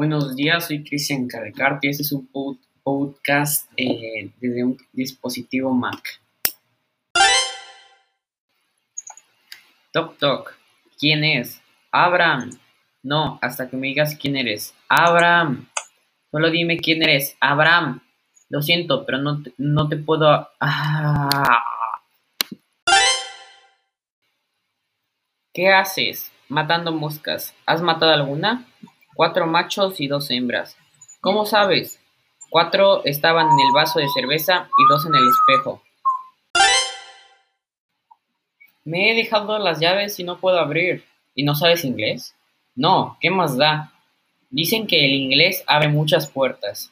Buenos días, soy Cristian Carrecarte y este es un podcast eh, desde un dispositivo Mac. Toc toc, ¿quién es? Abraham. No, hasta que me digas quién eres. Abraham. Solo dime quién eres. Abraham. Lo siento, pero no te, no te puedo... Ah. ¿Qué haces? Matando moscas. ¿Has matado alguna? Cuatro machos y dos hembras. ¿Cómo sabes? Cuatro estaban en el vaso de cerveza y dos en el espejo. Me he dejado las llaves y no puedo abrir. ¿Y no sabes inglés? No, ¿qué más da? Dicen que el inglés abre muchas puertas.